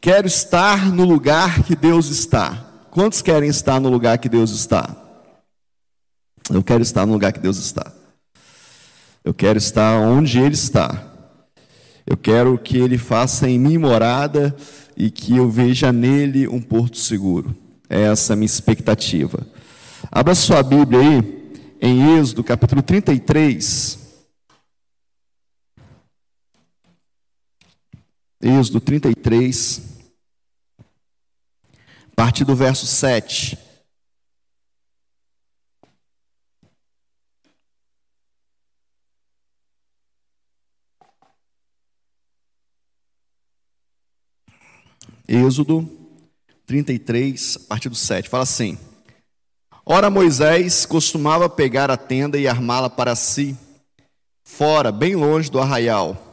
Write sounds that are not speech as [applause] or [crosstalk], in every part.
Quero estar no lugar que Deus está. Quantos querem estar no lugar que Deus está? Eu quero estar no lugar que Deus está. Eu quero estar onde Ele está. Eu quero que Ele faça em mim morada e que eu veja nele um porto seguro. É essa a minha expectativa. Abra sua Bíblia aí, em Êxodo, capítulo 33. Êxodo 33, a partir do verso 7. Êxodo 33, a partir do 7, fala assim: Ora, Moisés costumava pegar a tenda e armá-la para si, fora, bem longe do arraial.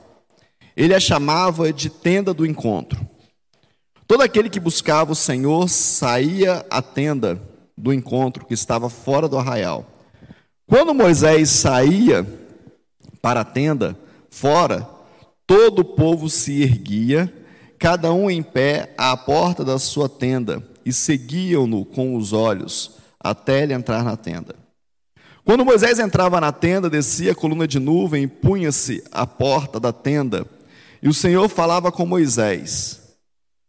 Ele a chamava de tenda do encontro. Todo aquele que buscava o Senhor saía à tenda do encontro que estava fora do arraial. Quando Moisés saía para a tenda, fora, todo o povo se erguia cada um em pé à porta da sua tenda, e seguiam-no com os olhos, até ele entrar na tenda. Quando Moisés entrava na tenda, descia a coluna de nuvem e punha-se à porta da tenda, e o Senhor falava com Moisés.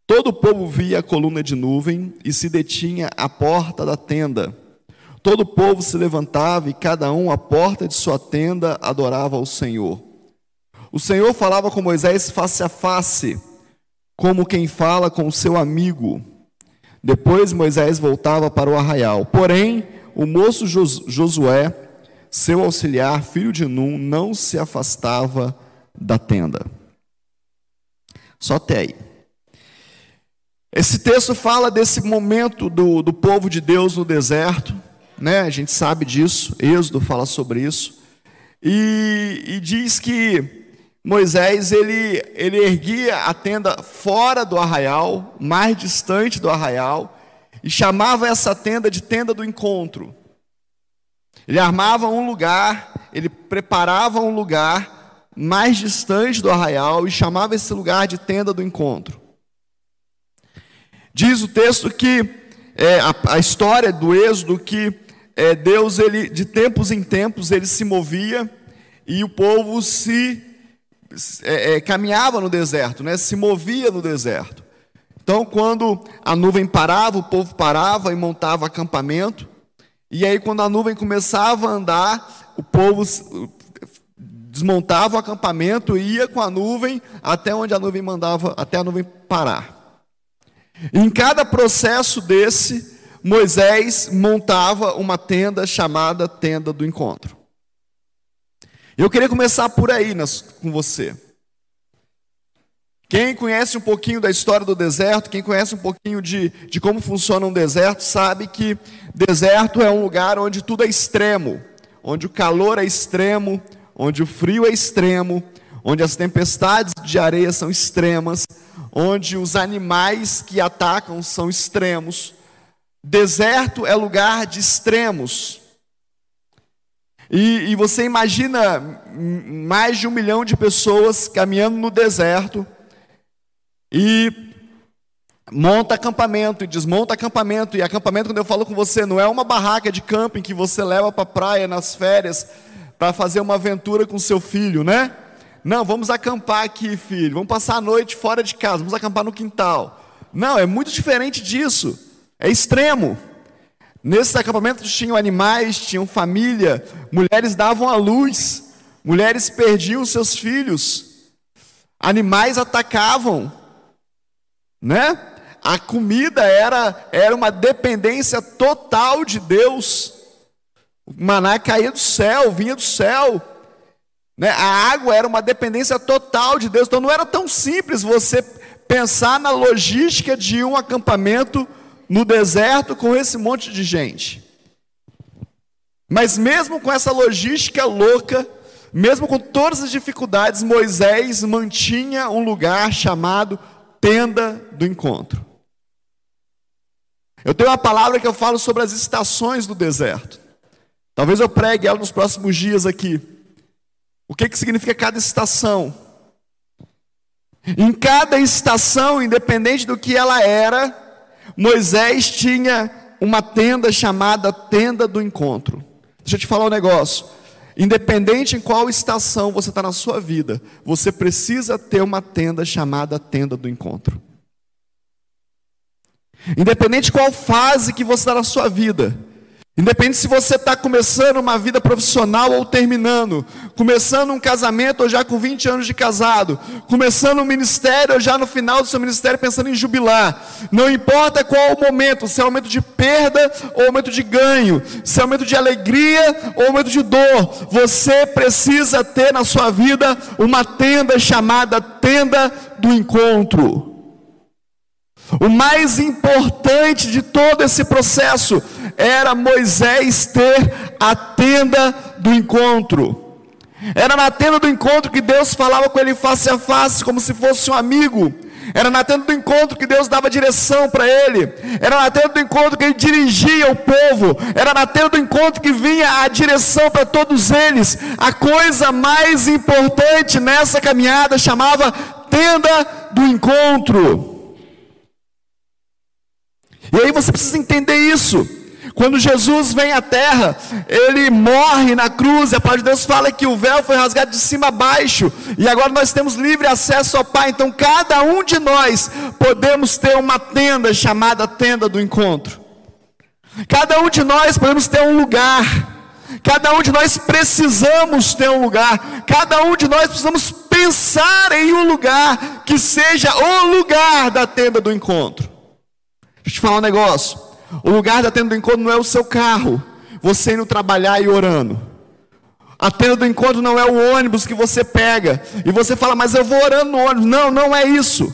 Todo o povo via a coluna de nuvem e se detinha à porta da tenda. Todo o povo se levantava e cada um à porta de sua tenda adorava ao Senhor. O Senhor falava com Moisés face a face, como quem fala com o seu amigo. Depois Moisés voltava para o arraial. Porém, o moço Josué, seu auxiliar, filho de Num, não se afastava da tenda. Só até aí. Esse texto fala desse momento do, do povo de Deus no deserto, né? A gente sabe disso, Êxodo fala sobre isso, e, e diz que Moisés ele, ele erguia a tenda fora do arraial, mais distante do arraial, e chamava essa tenda de tenda do encontro. Ele armava um lugar, ele preparava um lugar mais distante do arraial e chamava esse lugar de tenda do encontro. Diz o texto que é, a, a, história do êxodo que é, Deus ele de tempos em tempos ele se movia e o povo se é, é, caminhava no deserto, né? se movia no deserto. Então, quando a nuvem parava, o povo parava e montava acampamento. E aí, quando a nuvem começava a andar, o povo desmontava o acampamento e ia com a nuvem até onde a nuvem mandava, até a nuvem parar. Em cada processo desse, Moisés montava uma tenda chamada tenda do encontro. Eu queria começar por aí nas, com você. Quem conhece um pouquinho da história do deserto, quem conhece um pouquinho de, de como funciona um deserto, sabe que deserto é um lugar onde tudo é extremo, onde o calor é extremo, onde o frio é extremo, onde as tempestades de areia são extremas, onde os animais que atacam são extremos. Deserto é lugar de extremos. E, e, você imagina mais de um milhão de pessoas caminhando no deserto e monta acampamento e desmonta acampamento. E acampamento, quando eu falo com você, não é uma barraca de camping que você leva para a praia nas férias para fazer uma aventura com seu filho, né? Não, vamos acampar aqui, filho. Vamos passar a noite fora de casa, vamos acampar no quintal. Não, é muito diferente disso. É extremo. Nesses acampamentos tinham animais, tinham família, mulheres davam à luz, mulheres perdiam seus filhos, animais atacavam, né? A comida era, era uma dependência total de Deus. O maná caía do céu, vinha do céu. Né? A água era uma dependência total de Deus. Então não era tão simples você pensar na logística de um acampamento no deserto com esse monte de gente. Mas mesmo com essa logística louca, mesmo com todas as dificuldades, Moisés mantinha um lugar chamado tenda do encontro. Eu tenho uma palavra que eu falo sobre as estações do deserto. Talvez eu pregue ela nos próximos dias aqui. O que, que significa cada estação? Em cada estação, independente do que ela era, Moisés tinha uma tenda chamada tenda do encontro. Deixa eu te falar um negócio. Independente em qual estação você está na sua vida, você precisa ter uma tenda chamada tenda do encontro. Independente de qual fase que você está na sua vida, Independente se você está começando uma vida profissional ou terminando, começando um casamento ou já com 20 anos de casado, começando um ministério ou já no final do seu ministério pensando em jubilar, não importa qual o momento, se é um momento de perda ou um momento de ganho, se é um momento de alegria ou um momento de dor, você precisa ter na sua vida uma tenda chamada tenda do encontro. O mais importante de todo esse processo era Moisés ter a tenda do encontro. Era na tenda do encontro que Deus falava com ele face a face, como se fosse um amigo. Era na tenda do encontro que Deus dava direção para ele. Era na tenda do encontro que ele dirigia o povo. Era na tenda do encontro que vinha a direção para todos eles. A coisa mais importante nessa caminhada chamava tenda do encontro. E aí você precisa entender isso. Quando Jesus vem à terra, ele morre na cruz, a palavra de Deus fala que o véu foi rasgado de cima a baixo, e agora nós temos livre acesso ao Pai. Então, cada um de nós podemos ter uma tenda chamada tenda do encontro. Cada um de nós podemos ter um lugar. Cada um de nós precisamos ter um lugar. Cada um de nós precisamos pensar em um lugar que seja o lugar da tenda do encontro. Deixa eu te falar um negócio. O lugar da tenda do encontro não é o seu carro, você indo trabalhar e orando. A tenda do encontro não é o ônibus que você pega e você fala, mas eu vou orando no ônibus. Não, não é isso.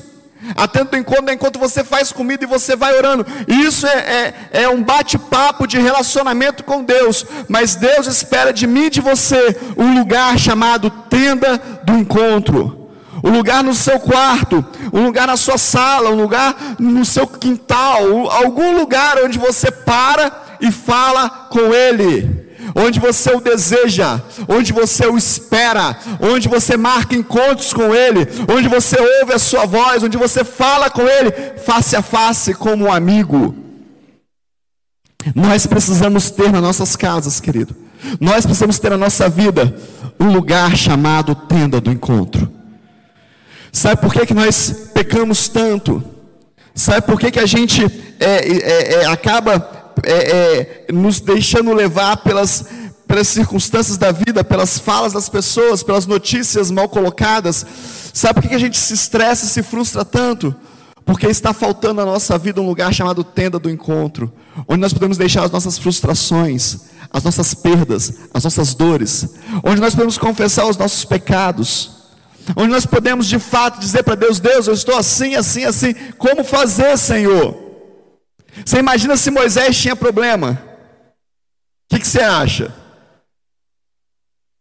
A tenda do encontro é enquanto você faz comida e você vai orando. Isso é, é, é um bate-papo de relacionamento com Deus. Mas Deus espera de mim e de você um lugar chamado tenda do encontro um lugar no seu quarto, um lugar na sua sala, um lugar no seu quintal, algum lugar onde você para e fala com Ele onde você o deseja, onde você o espera, onde você marca encontros com Ele, onde você ouve a Sua voz, onde você fala com Ele face a face como um amigo. Nós precisamos ter nas nossas casas, querido, nós precisamos ter na nossa vida um lugar chamado tenda do encontro. Sabe por que, que nós pecamos tanto? Sabe por que, que a gente é, é, é, acaba é, é, nos deixando levar pelas, pelas circunstâncias da vida, pelas falas das pessoas, pelas notícias mal colocadas? Sabe por que, que a gente se estressa e se frustra tanto? Porque está faltando na nossa vida um lugar chamado tenda do encontro, onde nós podemos deixar as nossas frustrações, as nossas perdas, as nossas dores, onde nós podemos confessar os nossos pecados onde nós podemos de fato dizer para Deus: Deus, eu estou assim, assim, assim, como fazer, Senhor? Você imagina se Moisés tinha problema? O que, que você acha?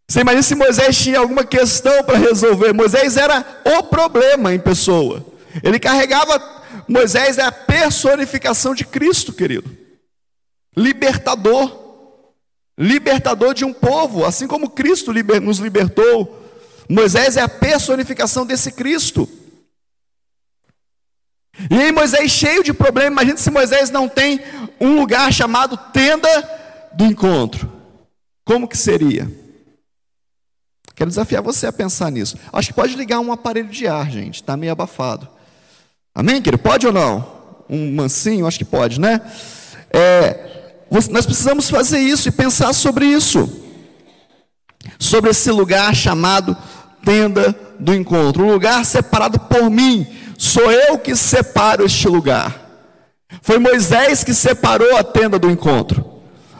Você imagina se Moisés tinha alguma questão para resolver? Moisés era o problema em pessoa. Ele carregava, Moisés é a personificação de Cristo, querido. Libertador. Libertador de um povo, assim como Cristo nos libertou Moisés é a personificação desse Cristo. E aí Moisés cheio de problemas, imagine se Moisés não tem um lugar chamado tenda do encontro. Como que seria? Quero desafiar você a pensar nisso. Acho que pode ligar um aparelho de ar, gente, está meio abafado. Amém, querido? Pode ou não? Um mansinho, acho que pode, né? É, nós precisamos fazer isso e pensar sobre isso. Sobre esse lugar chamado tenda do encontro, um lugar separado por mim. Sou eu que separo este lugar. Foi Moisés que separou a tenda do encontro.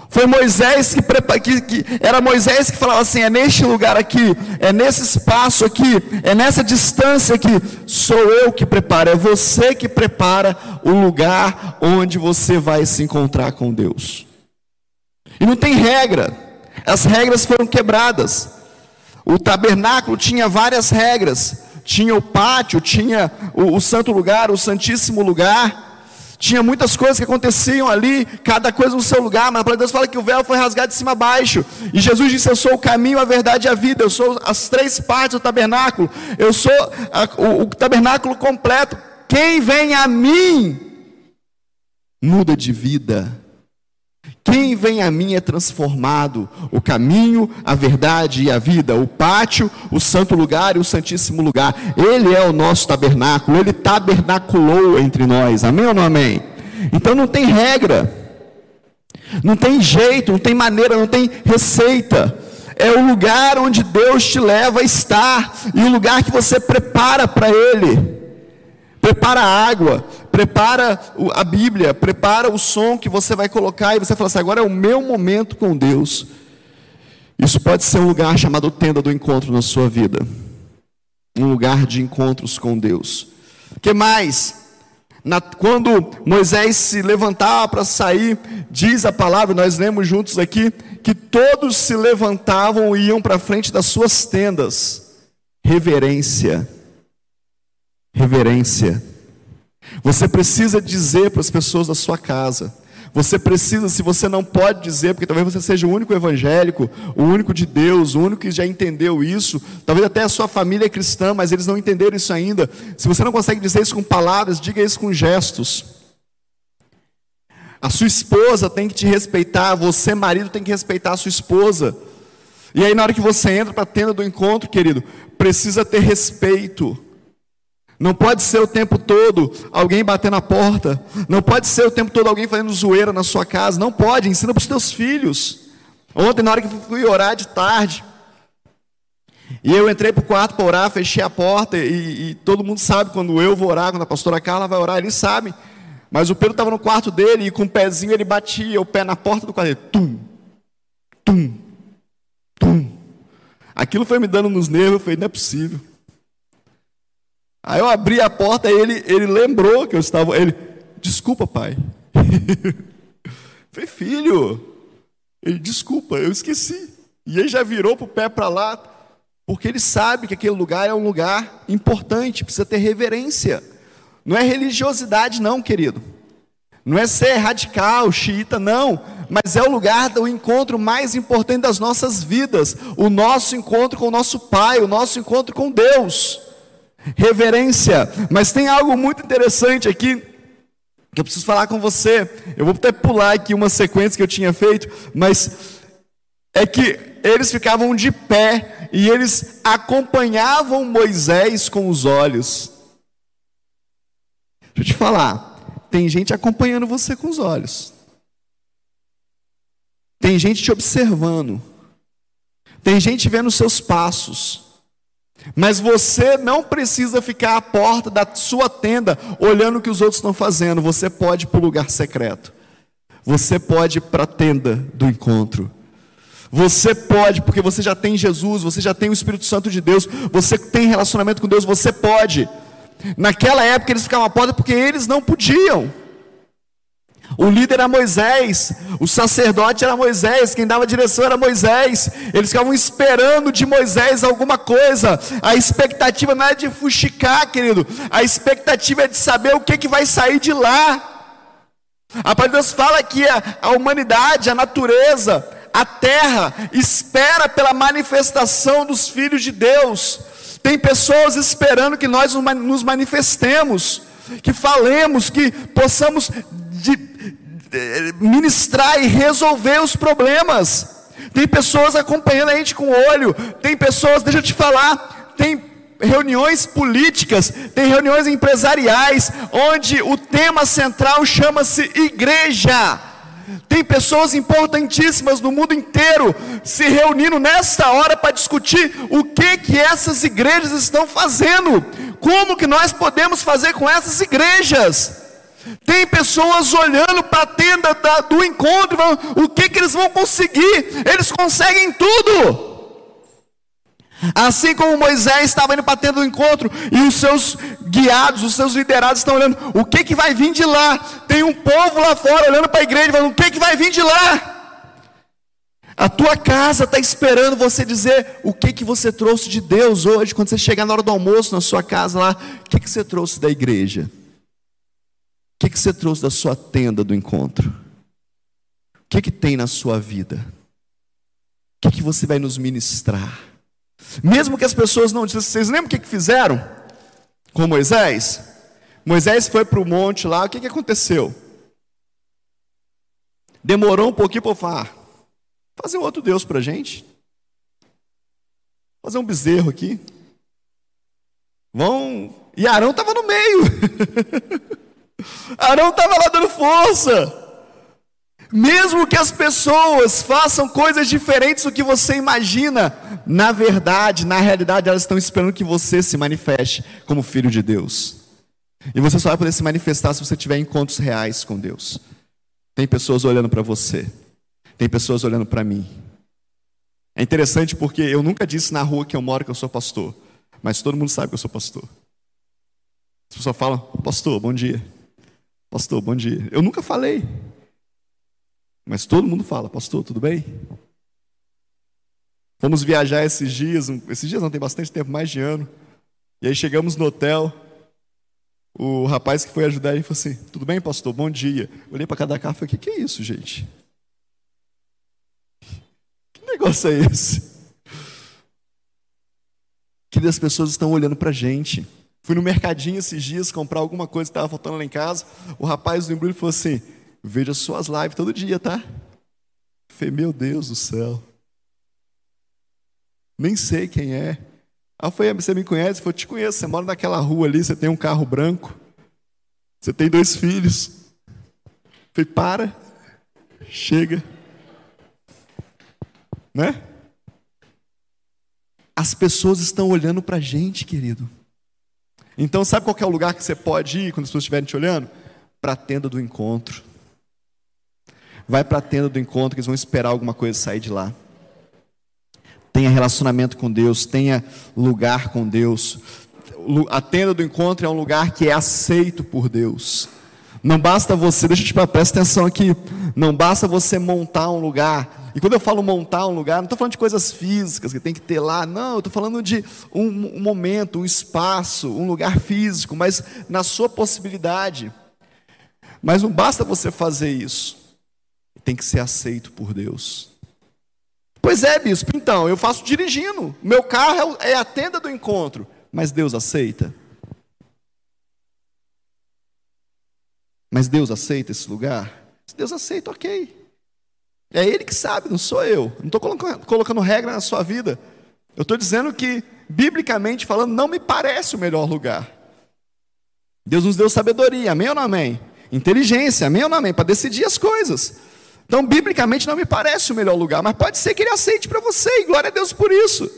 Foi Moisés que, que, que, era Moisés que falava assim: é neste lugar aqui, é nesse espaço aqui, é nessa distância aqui. Sou eu que preparo, é você que prepara o lugar onde você vai se encontrar com Deus. E não tem regra, as regras foram quebradas. O tabernáculo tinha várias regras. Tinha o pátio, tinha o, o santo lugar, o santíssimo lugar. Tinha muitas coisas que aconteciam ali, cada coisa no seu lugar, mas a palavra de Deus fala que o véu foi rasgado de cima a baixo. E Jesus disse: Eu sou o caminho, a verdade e a vida. Eu sou as três partes do tabernáculo. Eu sou a, o, o tabernáculo completo. Quem vem a mim muda de vida. Quem vem a mim é transformado. O caminho, a verdade e a vida. O pátio, o santo lugar e o santíssimo lugar. Ele é o nosso tabernáculo. Ele tabernaculou entre nós. Amém ou não amém? Então não tem regra. Não tem jeito, não tem maneira, não tem receita. É o lugar onde Deus te leva a estar. E o lugar que você prepara para Ele. Prepara a água, prepara a Bíblia, prepara o som que você vai colocar e você fala assim: agora é o meu momento com Deus. Isso pode ser um lugar chamado tenda do encontro na sua vida, um lugar de encontros com Deus. O que mais? Na, quando Moisés se levantava para sair, diz a palavra, nós lemos juntos aqui, que todos se levantavam e iam para frente das suas tendas. Reverência. Reverência. Você precisa dizer para as pessoas da sua casa. Você precisa, se você não pode dizer, porque talvez você seja o único evangélico, o único de Deus, o único que já entendeu isso, talvez até a sua família é cristã, mas eles não entenderam isso ainda. Se você não consegue dizer isso com palavras, diga isso com gestos. A sua esposa tem que te respeitar, você, marido, tem que respeitar a sua esposa. E aí, na hora que você entra para a tenda do encontro, querido, precisa ter respeito. Não pode ser o tempo todo alguém bater na porta. Não pode ser o tempo todo alguém fazendo zoeira na sua casa. Não pode. Ensina para os teus filhos. Ontem, na hora que fui orar de tarde, e eu entrei para o quarto para orar, fechei a porta, e, e, todo mundo sabe quando eu vou orar, quando a pastora Carla vai orar, eles sabem. Mas o Pedro estava no quarto dele e com o pezinho ele batia o pé na porta do quarto. Tum, tum, tum. Aquilo foi me dando nos nervos, eu falei, não é possível. Aí eu abri a porta e ele, ele lembrou que eu estava. Ele, desculpa, pai. [laughs] Falei, filho. Ele, desculpa, eu esqueci. E ele já virou para o pé para lá, porque ele sabe que aquele lugar é um lugar importante, precisa ter reverência. Não é religiosidade, não, querido. Não é ser radical, xiita, não. Mas é o lugar do encontro mais importante das nossas vidas. O nosso encontro com o nosso Pai, o nosso encontro com Deus reverência. Mas tem algo muito interessante aqui que eu preciso falar com você. Eu vou até pular aqui uma sequência que eu tinha feito, mas é que eles ficavam de pé e eles acompanhavam Moisés com os olhos. Deixa eu te falar, tem gente acompanhando você com os olhos. Tem gente te observando. Tem gente vendo os seus passos. Mas você não precisa ficar à porta da sua tenda olhando o que os outros estão fazendo. Você pode ir para o lugar secreto. Você pode ir para a tenda do encontro. Você pode, porque você já tem Jesus, você já tem o Espírito Santo de Deus, você tem relacionamento com Deus, você pode. Naquela época eles ficavam à porta porque eles não podiam. O líder era Moisés, o sacerdote era Moisés, quem dava direção era Moisés. Eles ficavam esperando de Moisés alguma coisa. A expectativa não é de fuxicar, querido. A expectativa é de saber o que, que vai sair de lá. A palavra de Deus fala que a, a humanidade, a natureza, a terra espera pela manifestação dos filhos de Deus. Tem pessoas esperando que nós nos manifestemos, que falemos, que possamos ministrar e resolver os problemas. Tem pessoas acompanhando a gente com o olho, tem pessoas, deixa eu te falar, tem reuniões políticas, tem reuniões empresariais, onde o tema central chama-se igreja. Tem pessoas importantíssimas no mundo inteiro se reunindo nesta hora para discutir o que que essas igrejas estão fazendo, como que nós podemos fazer com essas igrejas. Tem pessoas olhando para a tenda da, do encontro, falando, o que, que eles vão conseguir? Eles conseguem tudo. Assim como Moisés estava indo para a tenda do encontro e os seus guiados, os seus liderados estão olhando, o que, que vai vir de lá? Tem um povo lá fora olhando para a igreja, falando, o que, que vai vir de lá? A tua casa está esperando você dizer o que, que você trouxe de Deus hoje, quando você chegar na hora do almoço na sua casa lá, o que, que você trouxe da igreja? Que, que você trouxe da sua tenda do encontro? O que, que tem na sua vida? O que, que você vai nos ministrar? Mesmo que as pessoas não dizem, vocês lembram o que, que fizeram com Moisés? Moisés foi para o monte lá, o que, que aconteceu? Demorou um pouquinho para falar, fazer outro Deus para a gente. Fazer um bezerro aqui. Vão. E Arão estava no meio. [laughs] Arão estava lá dando força. Mesmo que as pessoas façam coisas diferentes do que você imagina, na verdade, na realidade, elas estão esperando que você se manifeste como filho de Deus. E você só vai poder se manifestar se você tiver encontros reais com Deus. Tem pessoas olhando para você, tem pessoas olhando para mim. É interessante porque eu nunca disse na rua que eu moro que eu sou pastor, mas todo mundo sabe que eu sou pastor. As pessoas falam, pastor, bom dia. Pastor, bom dia. Eu nunca falei. Mas todo mundo fala, pastor, tudo bem? Fomos viajar esses dias, esses dias não tem bastante tempo, mais de ano. E aí chegamos no hotel. O rapaz que foi ajudar ele falou assim: Tudo bem, pastor? Bom dia. Olhei para cada carro e falei: O que, que é isso, gente? Que negócio é esse? Que as pessoas estão olhando para a gente. Fui no mercadinho esses dias comprar alguma coisa que estava faltando lá em casa. O rapaz do embrulho falou assim: Veja suas lives todo dia, tá? Falei, meu Deus do céu. Nem sei quem é. Aí eu falei, você me conhece? Eu falei, te conheço, você mora naquela rua ali, você tem um carro branco. Você tem dois filhos. Eu falei, para. Chega. Né? As pessoas estão olhando para a gente, querido. Então, sabe qual é o lugar que você pode ir quando as pessoas estiverem te olhando? Para a tenda do encontro. Vai para a tenda do encontro, que eles vão esperar alguma coisa sair de lá. Tenha relacionamento com Deus, tenha lugar com Deus. A tenda do encontro é um lugar que é aceito por Deus. Não basta você, deixa eu te presta atenção aqui. Não basta você montar um lugar. E quando eu falo montar um lugar, não estou falando de coisas físicas que tem que ter lá. Não, eu estou falando de um, um momento, um espaço, um lugar físico, mas na sua possibilidade. Mas não basta você fazer isso tem que ser aceito por Deus. Pois é, bispo, então, eu faço dirigindo. Meu carro é, é a tenda do encontro. Mas Deus aceita? Mas Deus aceita esse lugar? Se Deus aceita, ok. É Ele que sabe, não sou eu. Não estou colocando, regra na sua vida. Eu estou dizendo que, biblicamente falando, não me parece o melhor lugar. Deus nos deu sabedoria, amém ou não amém? Inteligência, amém ou não amém? Para decidir as coisas. Então, biblicamente, não me parece o melhor lugar, mas pode ser que ele aceite para você, e glória a Deus por isso.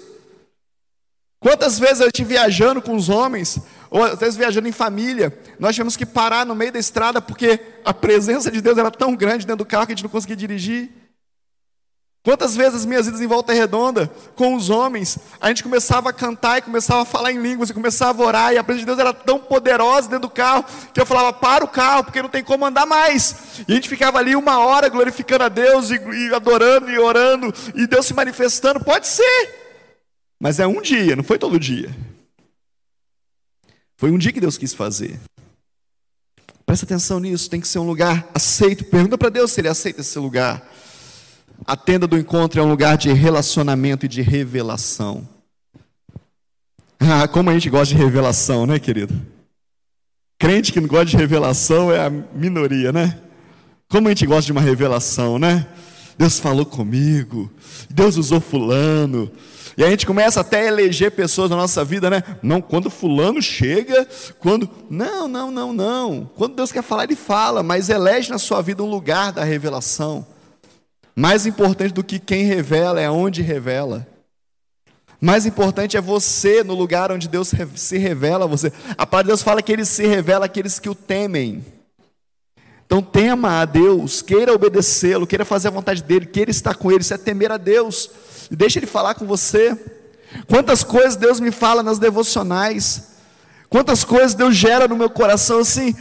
Quantas vezes eu estive viajando com os homens, ou às vezes viajando em família, nós tivemos que parar no meio da estrada porque a presença de Deus era tão grande dentro do carro que a gente não conseguia dirigir. Quantas vezes as minhas idas em volta redonda com os homens, a gente começava a cantar e começava a falar em línguas e começava a orar, e a presença de Deus era tão poderosa dentro do carro que eu falava: para o carro, porque não tem como andar mais. E a gente ficava ali uma hora glorificando a Deus e, e adorando e orando, e Deus se manifestando. Pode ser, mas é um dia, não foi todo dia. Foi um dia que Deus quis fazer. Presta atenção nisso, tem que ser um lugar aceito. Pergunta para Deus se Ele aceita esse lugar. A tenda do encontro é um lugar de relacionamento e de revelação. Ah, como a gente gosta de revelação, né, querido? Crente que não gosta de revelação é a minoria, né? Como a gente gosta de uma revelação, né? Deus falou comigo, Deus usou fulano. E a gente começa até a eleger pessoas na nossa vida, né? Não, quando fulano chega, quando. Não, não, não, não. Quando Deus quer falar, Ele fala, mas elege na sua vida um lugar da revelação. Mais importante do que quem revela é onde revela. Mais importante é você no lugar onde Deus se revela a você. A palavra de Deus fala que ele se revela àqueles que o temem. Então tema a Deus, queira obedecê-lo, queira fazer a vontade dele, queira estar com ele, isso é temer a Deus. Deixa ele falar com você. Quantas coisas Deus me fala nas devocionais. Quantas coisas Deus gera no meu coração assim,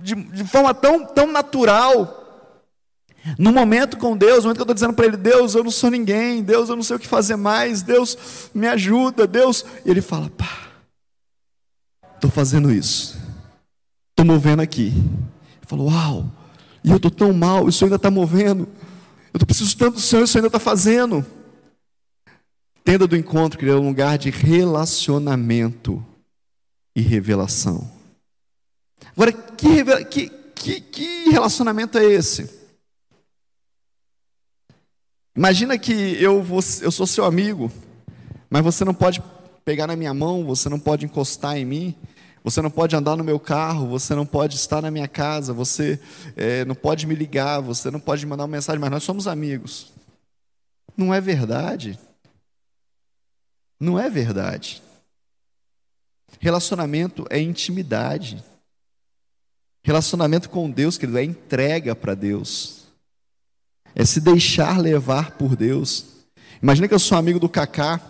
de, de forma tão, tão natural no momento com Deus, no momento que eu estou dizendo para Ele, Deus, eu não sou ninguém, Deus, eu não sei o que fazer mais, Deus, me ajuda, Deus. E Ele fala, pá, estou fazendo isso, estou movendo aqui. Falou, uau, e eu estou tão mal, isso ainda está movendo. Eu preciso tanto do Senhor, isso ainda está fazendo. Tenda do encontro, querido, é um lugar de relacionamento e revelação. Agora, que, que, que, que relacionamento é esse? Imagina que eu, vou, eu sou seu amigo, mas você não pode pegar na minha mão, você não pode encostar em mim, você não pode andar no meu carro, você não pode estar na minha casa, você é, não pode me ligar, você não pode mandar uma mensagem, mas nós somos amigos. Não é verdade. Não é verdade. Relacionamento é intimidade. Relacionamento com Deus, querido, é entrega para Deus. É se deixar levar por Deus. Imagina que eu sou amigo do Cacá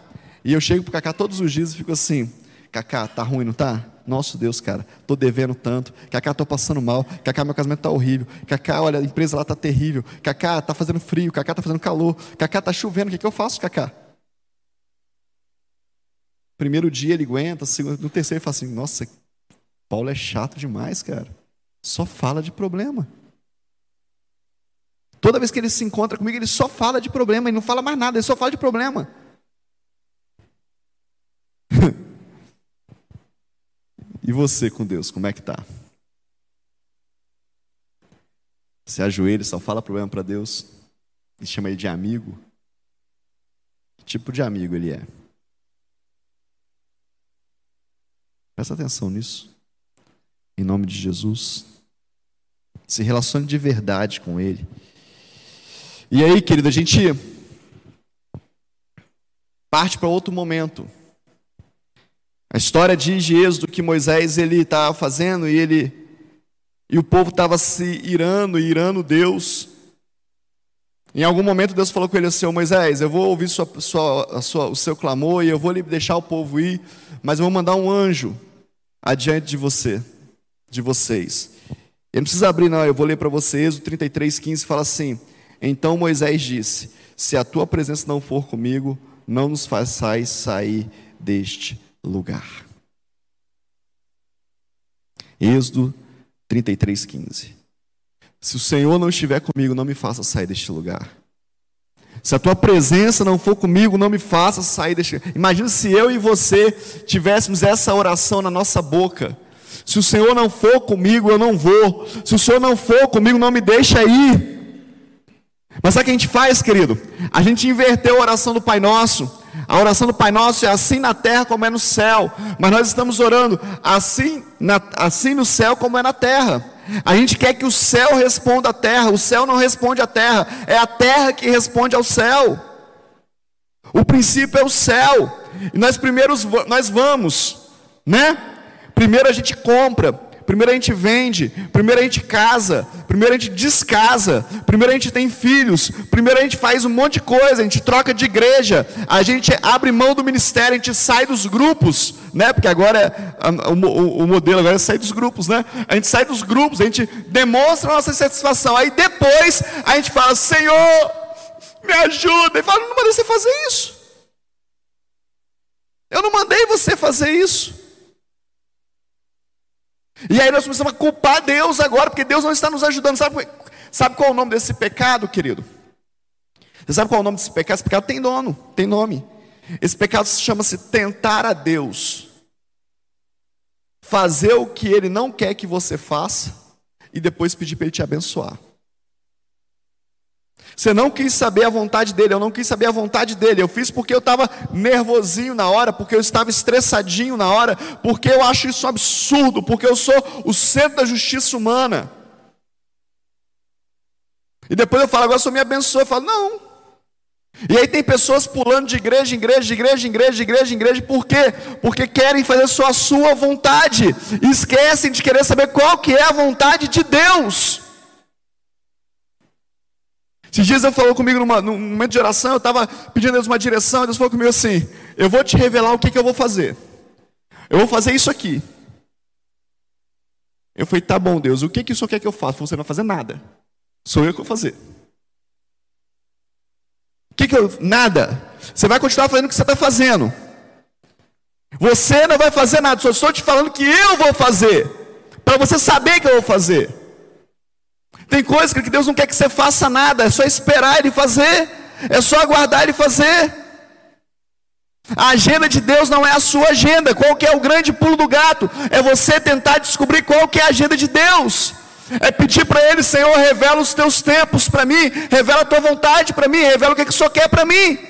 e eu chego para o Cacá todos os dias e fico assim: Cacá, tá ruim, não tá? Nosso Deus, cara, tô devendo tanto. Cacá, tô passando mal. Cacá, meu casamento tá horrível. Cacá, olha, a empresa lá tá terrível. Cacá, tá fazendo frio. Cacá, tá fazendo calor. Cacá, tá chovendo. O que, que eu faço, Cacá? Primeiro dia ele aguenta, segundo, no terceiro ele fala assim: Nossa, Paulo é chato demais, cara. Só fala de problema. Toda vez que ele se encontra comigo, ele só fala de problema, ele não fala mais nada, ele só fala de problema. [laughs] e você com Deus, como é que tá? Você ajoelha só fala problema para Deus e chama ele de amigo? Que tipo de amigo ele é? Presta atenção nisso. Em nome de Jesus. Se relacione de verdade com Ele. E aí, querido, a gente parte para outro momento. A história diz de Êxodo que Moisés ele estava fazendo e ele e o povo estava se irando, irando Deus. Em algum momento Deus falou com ele assim: Moisés, eu vou ouvir sua, sua, sua, o seu clamor e eu vou deixar o povo ir, mas eu vou mandar um anjo adiante de você, de vocês. Ele não precisa abrir, não, eu vou ler para vocês. O 33, 15 fala assim: Então Moisés disse: Se a tua presença não for comigo, não nos façais sair deste lugar. Êxodo 33, 15. Se o Senhor não estiver comigo, não me faça sair deste lugar. Se a tua presença não for comigo, não me faça sair deste. Imagina se eu e você tivéssemos essa oração na nossa boca. Se o Senhor não for comigo, eu não vou. Se o Senhor não for comigo, não me deixa ir. Mas sabe o que a gente faz, querido? A gente inverteu a oração do Pai Nosso. A oração do Pai Nosso é assim na terra como é no céu. Mas nós estamos orando assim, na, assim no céu como é na terra. A gente quer que o céu responda à terra, o céu não responde à terra, é a terra que responde ao céu. O princípio é o céu. E nós primeiros nós vamos, né? Primeiro a gente compra, primeiro a gente vende, primeiro a gente casa, primeiro a gente descasa, primeiro a gente tem filhos, primeiro a gente faz um monte de coisa, a gente troca de igreja, a gente abre mão do ministério, a gente sai dos grupos, né? Porque agora é, o, o, o, modelo agora é sair dos grupos, né? A gente sai dos grupos, a gente demonstra a nossa satisfação, aí depois a gente fala, Senhor, me ajuda, e fala, não mandei você fazer isso. Eu não mandei você fazer isso. E aí nós começamos a culpar Deus agora, porque Deus não está nos ajudando. Sabe, sabe qual é o nome desse pecado, querido? Você sabe qual é o nome desse pecado? Esse pecado tem dono, tem nome. Esse pecado chama-se tentar a Deus. Fazer o que Ele não quer que você faça e depois pedir para Ele te abençoar. Você não quis saber a vontade dele, eu não quis saber a vontade dele. Eu fiz porque eu estava nervosinho na hora, porque eu estava estressadinho na hora, porque eu acho isso absurdo, porque eu sou o centro da justiça humana. E depois eu falo, agora Senhor me abençoa. Eu falo, não. E aí tem pessoas pulando de igreja em igreja, de igreja em igreja, de igreja em igreja, por quê? Porque querem fazer só a sua vontade, e esquecem de querer saber qual que é a vontade de Deus. Esses dias ele falou comigo numa, num momento de oração, eu estava pedindo a Deus uma direção, e Deus falou comigo assim: Eu vou te revelar o que, que eu vou fazer. Eu vou fazer isso aqui. Eu falei, tá bom, Deus, o que, que o Senhor quer que eu faça? Você não vai fazer nada. Sou eu que vou fazer. O que, que eu. Nada. Você vai continuar fazendo o que você está fazendo. Você não vai fazer nada, só estou te falando que eu vou fazer. Para você saber que eu vou fazer. Tem coisas que Deus não quer que você faça nada, é só esperar Ele fazer, é só aguardar Ele fazer. A agenda de Deus não é a sua agenda. Qual que é o grande pulo do gato? É você tentar descobrir qual que é a agenda de Deus. É pedir para Ele, Senhor, revela os teus tempos para mim, revela a tua vontade para mim, revela o que, que o Senhor quer para mim.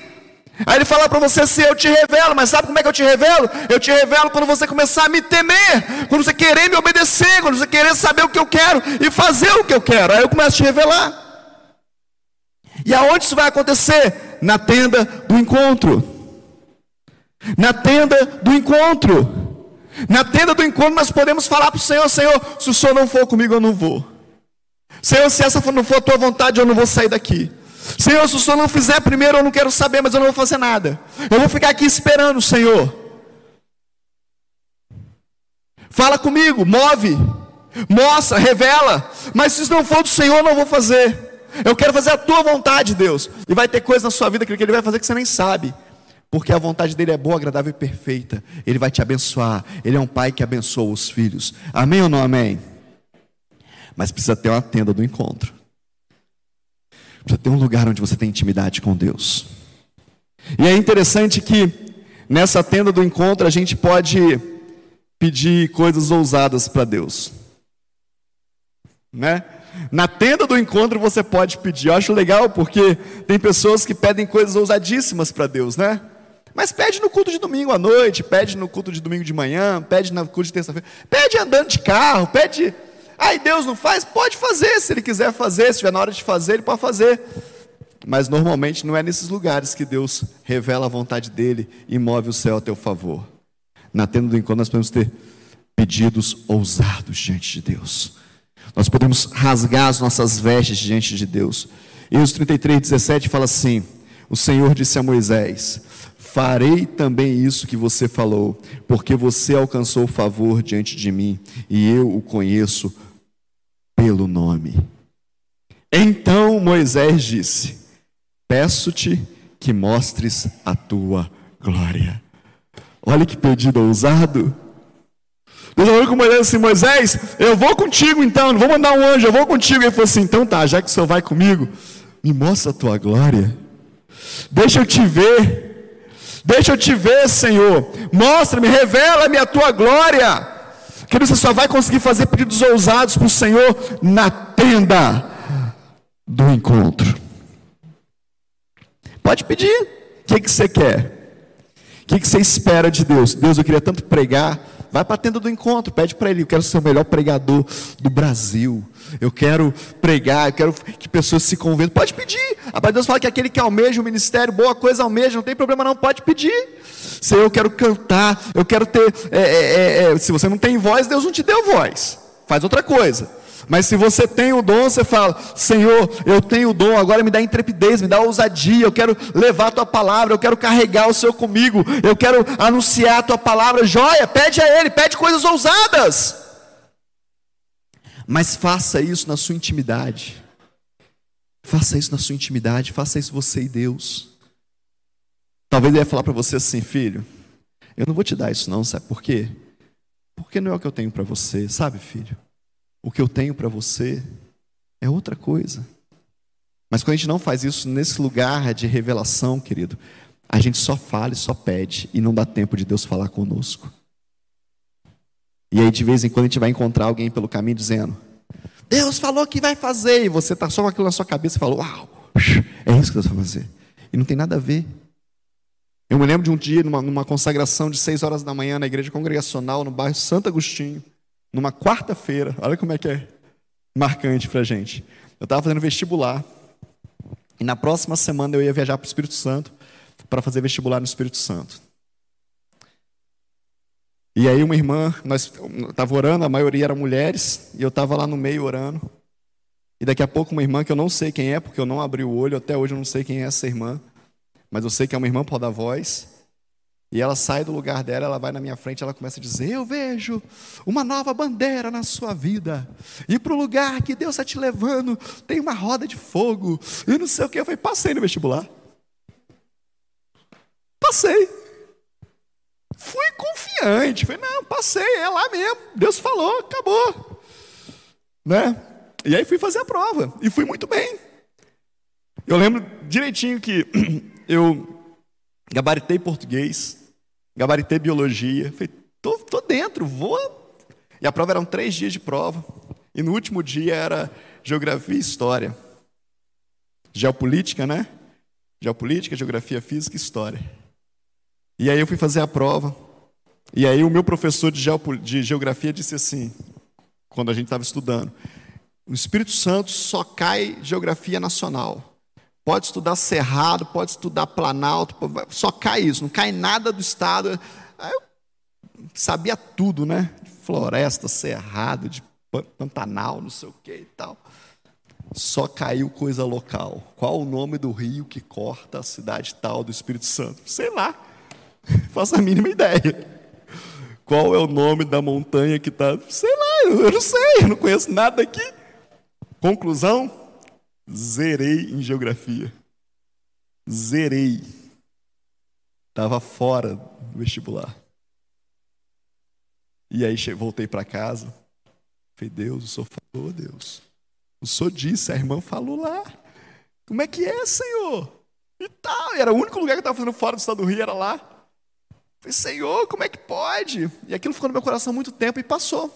Aí ele fala para você assim: Eu te revelo, mas sabe como é que eu te revelo? Eu te revelo quando você começar a me temer, quando você querer me obedecer, quando você querer saber o que eu quero e fazer o que eu quero. Aí eu começo a te revelar. E aonde isso vai acontecer? Na tenda do encontro. Na tenda do encontro. Na tenda do encontro nós podemos falar para o Senhor: Senhor, se o Senhor não for comigo, eu não vou. Senhor, se essa não for a tua vontade, eu não vou sair daqui. Senhor, se o Senhor não fizer primeiro, eu não quero saber, mas eu não vou fazer nada. Eu vou ficar aqui esperando, Senhor. Fala comigo, move, mostra, revela. Mas se isso não for do Senhor, eu não vou fazer. Eu quero fazer a tua vontade, Deus. E vai ter coisa na sua vida que Ele vai fazer que você nem sabe. Porque a vontade dele é boa, agradável e perfeita. Ele vai te abençoar. Ele é um pai que abençoa os filhos. Amém ou não amém? Mas precisa ter uma tenda do encontro. Precisa ter um lugar onde você tem intimidade com Deus. E é interessante que nessa tenda do encontro a gente pode pedir coisas ousadas para Deus. Né? Na tenda do encontro você pode pedir. Eu acho legal porque tem pessoas que pedem coisas ousadíssimas para Deus, né? Mas pede no culto de domingo à noite, pede no culto de domingo de manhã, pede no culto de terça-feira, pede andando de carro, pede Aí Deus não faz? Pode fazer, se Ele quiser fazer, se estiver na hora de fazer, Ele pode fazer. Mas normalmente não é nesses lugares que Deus revela a vontade dEle e move o céu a teu favor. Na tenda do encontro nós podemos ter pedidos ousados diante de Deus. Nós podemos rasgar as nossas vestes diante de Deus. Êxodo 33, 17 fala assim: O Senhor disse a Moisés: Farei também isso que você falou, porque você alcançou favor diante de mim e eu o conheço pelo nome. Então Moisés disse: Peço-te que mostres a tua glória. Olha que pedido ousado. Deus falou com Moisés assim: Moisés, eu vou contigo então, não vou mandar um anjo, eu vou contigo. Ele falou assim: então tá, já que o senhor vai comigo, me mostra a tua glória. Deixa eu te ver. Deixa eu te ver, Senhor. Mostra-me, revela-me a tua glória. Que você só vai conseguir fazer pedidos ousados para o Senhor na tenda do encontro. Pode pedir. O que, que você quer? O que, que você espera de Deus? Deus, eu queria tanto pregar. Vai para a tenda do encontro, pede para ele. Eu quero ser o melhor pregador do Brasil. Eu quero pregar, eu quero que pessoas se convertam. Pode pedir. A palavra de Deus fala que aquele que almeja o ministério, boa coisa almeja, não tem problema não, pode pedir. Senhor, eu quero cantar, eu quero ter. É, é, é, é se você não tem voz, Deus não te deu voz. Faz outra coisa. Mas se você tem o dom, você fala: Senhor, eu tenho o dom, agora me dá intrepidez, me dá ousadia. Eu quero levar a tua palavra, eu quero carregar o Senhor comigo, eu quero anunciar a tua palavra. Joia, pede a Ele, pede coisas ousadas. Mas faça isso na sua intimidade. Faça isso na sua intimidade, faça isso você e Deus. Talvez ele ia falar para você assim, filho, eu não vou te dar isso não, sabe por quê? Porque não é o que eu tenho para você, sabe, filho? O que eu tenho para você é outra coisa. Mas quando a gente não faz isso nesse lugar de revelação, querido, a gente só fala e só pede e não dá tempo de Deus falar conosco. E aí de vez em quando a gente vai encontrar alguém pelo caminho dizendo: Deus falou que vai fazer, e você está só com aquilo na sua cabeça e fala: Uau, é isso que Deus vai fazer. E não tem nada a ver. Eu me lembro de um dia, numa, numa consagração de seis horas da manhã na igreja congregacional, no bairro Santo Agostinho numa quarta-feira, olha como é que é marcante para gente. Eu estava fazendo vestibular, e na próxima semana eu ia viajar para o Espírito Santo para fazer vestibular no Espírito Santo. E aí uma irmã, nós estava orando, a maioria eram mulheres, e eu estava lá no meio orando. E daqui a pouco uma irmã que eu não sei quem é, porque eu não abri o olho, até hoje eu não sei quem é essa irmã, mas eu sei que é uma irmã por dar voz. E ela sai do lugar dela, ela vai na minha frente, ela começa a dizer: Eu vejo uma nova bandeira na sua vida. E para o lugar que Deus está te levando, tem uma roda de fogo. E não sei o que. Eu falei: Passei no vestibular. Passei. Fui confiante. Falei: Não, passei, é lá mesmo. Deus falou, acabou. Né? E aí fui fazer a prova. E fui muito bem. Eu lembro direitinho que [clears throat] eu gabaritei português, gabaritei biologia. Falei, tô, tô dentro, vou. E a prova eram três dias de prova. E no último dia era geografia e história. Geopolítica, né? Geopolítica, geografia física e história. E aí eu fui fazer a prova. E aí o meu professor de, de geografia disse assim, quando a gente estava estudando, o Espírito Santo só cai geografia nacional. Pode estudar Cerrado, pode estudar Planalto, só cai isso, não cai nada do Estado. Eu sabia tudo, né? De floresta, Cerrado, de Pantanal, não sei o que e tal. Só caiu coisa local. Qual o nome do rio que corta a cidade tal do Espírito Santo? Sei lá. [laughs] Faço a mínima ideia. Qual é o nome da montanha que está? Sei lá, eu não sei, eu não conheço nada aqui. Conclusão: zerei em geografia. Zerei. Estava fora do vestibular. E aí voltei para casa. Falei, Deus, o Senhor falou, Deus. O Senhor disse, a irmã falou lá. Como é que é, Senhor? E tal. E era o único lugar que eu estava fazendo fora do estado do Rio, era lá. Falei, Senhor, como é que pode? E aquilo ficou no meu coração muito tempo e passou.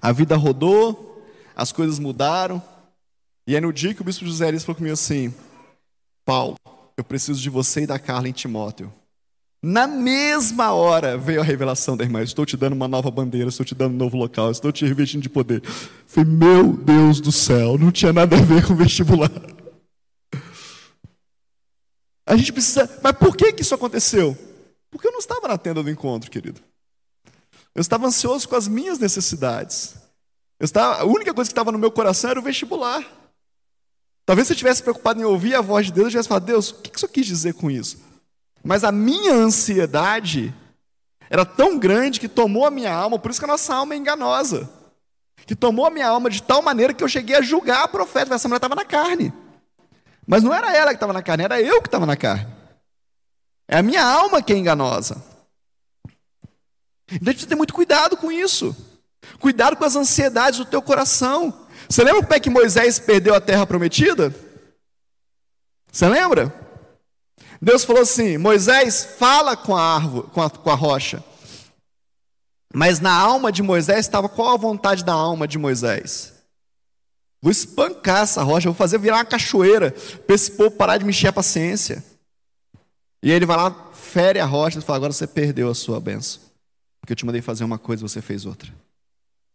A vida rodou, as coisas mudaram. E é no dia que o bispo José Elias falou comigo assim: Paulo, eu preciso de você e da Carla em Timóteo. Na mesma hora veio a revelação da irmã: Estou te dando uma nova bandeira, estou te dando um novo local, estou te revestindo de poder. Falei, meu Deus do céu, não tinha nada a ver com vestibular. A gente precisa. Mas por que, que isso aconteceu? Porque eu não estava na tenda do encontro, querido. Eu estava ansioso com as minhas necessidades. Eu estava, a única coisa que estava no meu coração era o vestibular. Talvez se eu tivesse preocupado em ouvir a voz de Deus, eu tivesse falado, Deus, o que, você quis dizer com isso? Mas a minha ansiedade era tão grande que tomou a minha alma, por isso que a nossa alma é enganosa. Que tomou a minha alma de tal maneira que eu cheguei a julgar a profeta, essa mulher estava na carne. Mas não era ela que estava na carne, era eu que estava na carne. É a minha alma que é enganosa. Então a gente ter muito cuidado com isso. Cuidado com as ansiedades do teu coração. Você lembra como é que Moisés perdeu a terra prometida? Você lembra? Deus falou assim: Moisés, fala com a árvore, com a, com a rocha. Mas na alma de Moisés estava qual a vontade da alma de Moisés? Vou espancar essa rocha, vou fazer virar uma cachoeira, para esse povo parar de mexer a paciência. E aí ele vai lá, fere a rocha e fala: agora você perdeu a sua benção. Porque eu te mandei fazer uma coisa e você fez outra.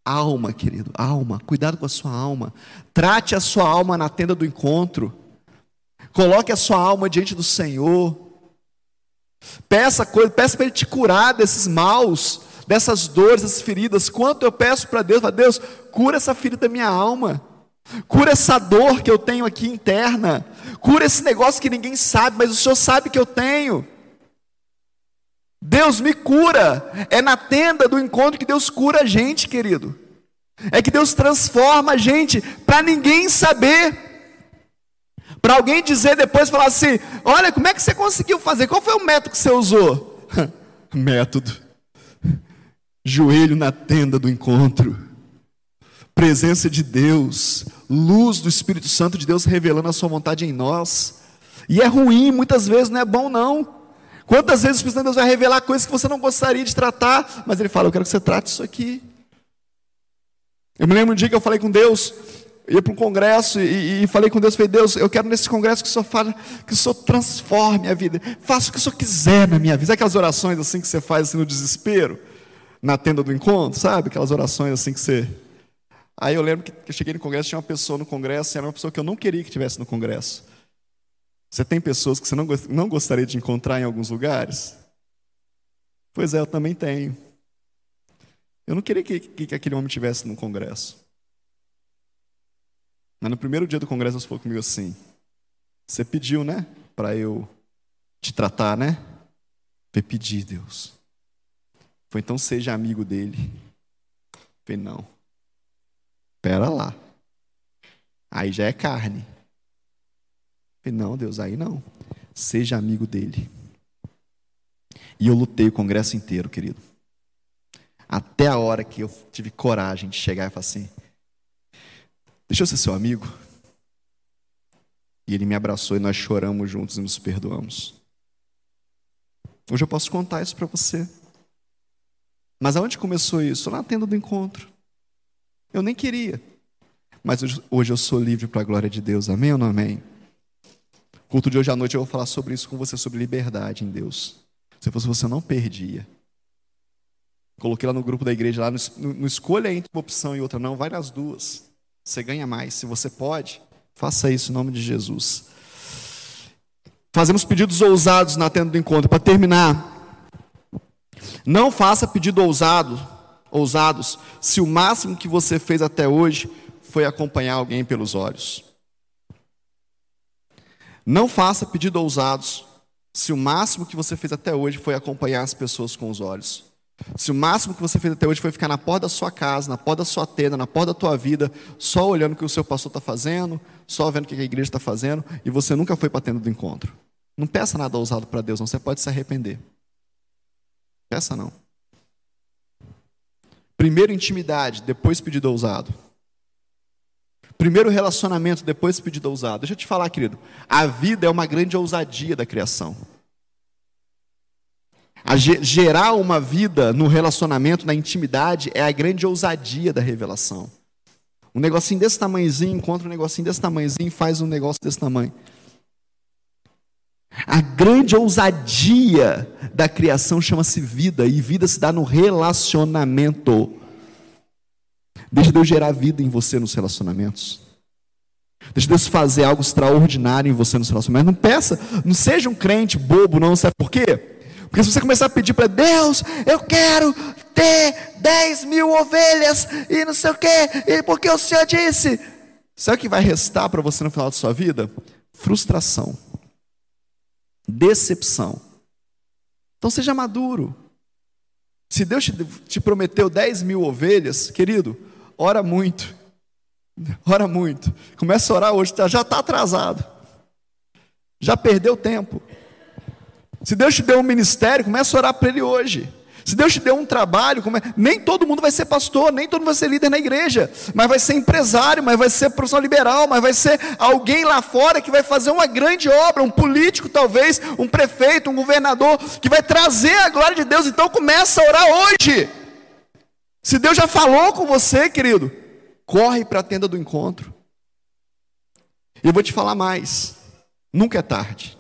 Alma, querido, alma, cuidado com a sua alma. Trate a sua alma na tenda do encontro. Coloque a sua alma diante do Senhor. Peça coisa, peça para Ele te curar desses maus, dessas dores, dessas feridas. Quanto eu peço para Deus, para Deus, cura essa ferida da minha alma. Cura essa dor que eu tenho aqui interna. Cura esse negócio que ninguém sabe, mas o Senhor sabe que eu tenho. Deus me cura. É na tenda do encontro que Deus cura a gente, querido. É que Deus transforma a gente para ninguém saber. Para alguém dizer depois, falar assim: Olha, como é que você conseguiu fazer? Qual foi o método que você usou? [laughs] método. Joelho na tenda do encontro. Presença de Deus. Luz do Espírito Santo de Deus revelando a sua vontade em nós. E é ruim, muitas vezes não é bom, não. Quantas vezes o Espírito Santo de Deus vai revelar coisas que você não gostaria de tratar, mas ele fala: Eu quero que você trate isso aqui. Eu me lembro um dia que eu falei com Deus, ia para um congresso e, e, falei com Deus, falei, Deus, eu quero nesse congresso que o Senhor fale, que o Senhor transforme a vida, faça o que o Senhor quiser na minha vida. Sabe aquelas orações assim que você faz assim, no desespero, na tenda do encontro, sabe? Aquelas orações assim que você. Aí eu lembro que eu cheguei no congresso, tinha uma pessoa no congresso, e era uma pessoa que eu não queria que tivesse no congresso. Você tem pessoas que você não, gostaria de encontrar em alguns lugares? Pois é, eu também tenho. Eu não queria que, que, que aquele homem tivesse no congresso. Mas no primeiro dia do congresso, você falou comigo assim: Você pediu, né? Para eu te tratar, né? Foi pedir, Deus. Foi então seja amigo dele. Foi não. Pera lá. Aí já é carne. Foi não, Deus, aí não. Seja amigo dele. E eu lutei o congresso inteiro, querido. Até a hora que eu tive coragem de chegar e falar assim: Deixa eu ser seu amigo. E ele me abraçou e nós choramos juntos e nos perdoamos. Hoje eu posso contar isso para você. Mas aonde começou isso? Na tenda do encontro. Eu nem queria. Mas hoje eu sou livre para a glória de Deus. Amém ou não amém? Culto de hoje à noite eu vou falar sobre isso com você, sobre liberdade em Deus. Se fosse você, não perdia. Coloquei lá no grupo da igreja, lá no escolha entre uma opção e outra. Não, vai nas duas. Você ganha mais. Se você pode, faça isso em nome de Jesus. Fazemos pedidos ousados na tenda do encontro. Para terminar, não faça pedido ousado, ousados, se o máximo que você fez até hoje foi acompanhar alguém pelos olhos. Não faça pedido ousados se o máximo que você fez até hoje foi acompanhar as pessoas com os olhos. Se o máximo que você fez até hoje foi ficar na porta da sua casa, na porta da sua tenda, na porta da tua vida, só olhando o que o seu pastor está fazendo, só vendo o que a igreja está fazendo, e você nunca foi para a tenda do encontro. Não peça nada ousado para Deus, não. Você pode se arrepender. Peça não. Primeiro intimidade, depois pedido ousado. Primeiro relacionamento, depois pedido ousado. Deixa eu te falar, querido. A vida é uma grande ousadia da criação. A gerar uma vida no relacionamento, na intimidade, é a grande ousadia da revelação. Um negocinho desse tamanhozinho encontra um negocinho desse tamanhozinho e faz um negócio desse tamanho. A grande ousadia da criação chama-se vida, e vida se dá no relacionamento. Deixa Deus gerar vida em você nos relacionamentos. Deixa Deus fazer algo extraordinário em você nos relacionamentos. Não peça, não seja um crente bobo, não, sabe por quê? Porque se você começar a pedir para Deus, eu quero ter 10 mil ovelhas e não sei o quê, e porque o Senhor disse. Sabe o que vai restar para você no final da sua vida? Frustração, decepção. Então seja maduro. Se Deus te, te prometeu 10 mil ovelhas, querido, ora muito. Ora muito. Começa a orar hoje, tá, já está atrasado. Já perdeu tempo. Se Deus te deu um ministério, começa a orar para ele hoje. Se Deus te deu um trabalho, come... nem todo mundo vai ser pastor, nem todo mundo vai ser líder na igreja, mas vai ser empresário, mas vai ser profissional liberal, mas vai ser alguém lá fora que vai fazer uma grande obra, um político talvez, um prefeito, um governador, que vai trazer a glória de Deus. Então começa a orar hoje. Se Deus já falou com você, querido, corre para a tenda do encontro. E eu vou te falar mais: nunca é tarde.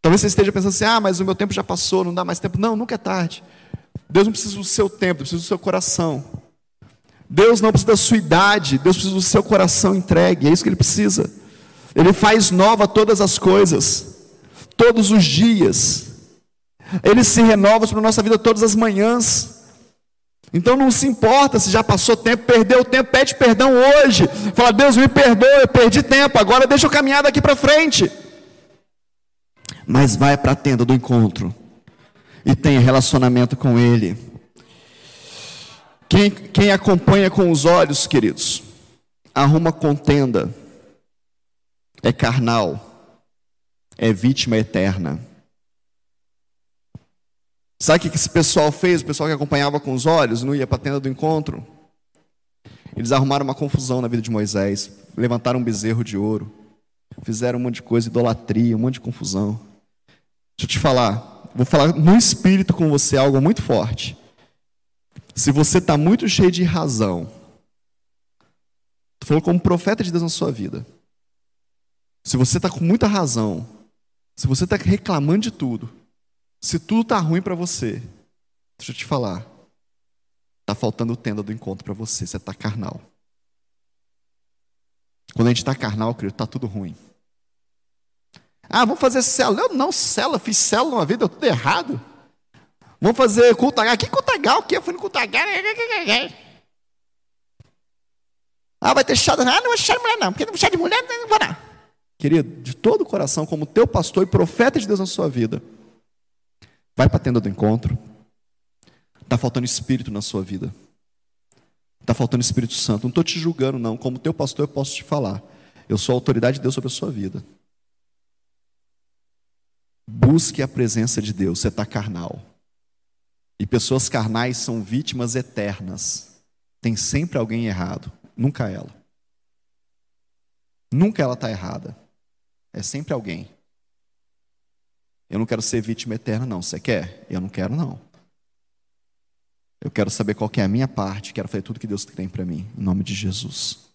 Talvez você esteja pensando assim: ah, mas o meu tempo já passou, não dá mais tempo. Não, nunca é tarde. Deus não precisa do seu tempo, precisa do seu coração. Deus não precisa da sua idade, Deus precisa do seu coração entregue, é isso que Ele precisa. Ele faz nova todas as coisas, todos os dias. Ele se renova sobre a nossa vida todas as manhãs. Então não se importa se já passou tempo, perdeu tempo, pede perdão hoje. Fala, Deus me perdoa, eu perdi tempo, agora deixa eu caminhar daqui para frente mas vai para a tenda do encontro e tenha relacionamento com Ele. Quem, quem acompanha com os olhos, queridos, arruma contenda, é carnal, é vítima eterna. Sabe o que esse pessoal fez? O pessoal que acompanhava com os olhos, não ia para a tenda do encontro. Eles arrumaram uma confusão na vida de Moisés, levantaram um bezerro de ouro, fizeram um monte de coisa, idolatria, um monte de confusão. Deixa eu te falar, vou falar no espírito com você algo muito forte. Se você está muito cheio de razão, tu falou como profeta de Deus na sua vida. Se você está com muita razão, se você está reclamando de tudo, se tudo está ruim para você, deixa eu te falar, está faltando tenda do encontro para você, você está carnal. Quando a gente está carnal, querido, está tudo ruim. Ah, vamos fazer célula. Eu não, célula, fiz célula uma vida, deu tudo errado. Vamos fazer culto H. Que culto H? O que? Eu fui no culto H. Ah, vai ter chá Ah, não vai chá de mulher, não. Porque não chá de mulher, não vai não. Querido, de todo o coração, como teu pastor e profeta de Deus na sua vida, vai para a tenda do encontro. Está faltando espírito na sua vida. Está faltando Espírito Santo. Não estou te julgando, não. Como teu pastor, eu posso te falar. Eu sou a autoridade de Deus sobre a sua vida. Busque a presença de Deus, você está carnal. E pessoas carnais são vítimas eternas. Tem sempre alguém errado, nunca ela. Nunca ela está errada. É sempre alguém. Eu não quero ser vítima eterna, não. Você quer? Eu não quero, não. Eu quero saber qual que é a minha parte, quero fazer tudo que Deus tem para mim, em nome de Jesus.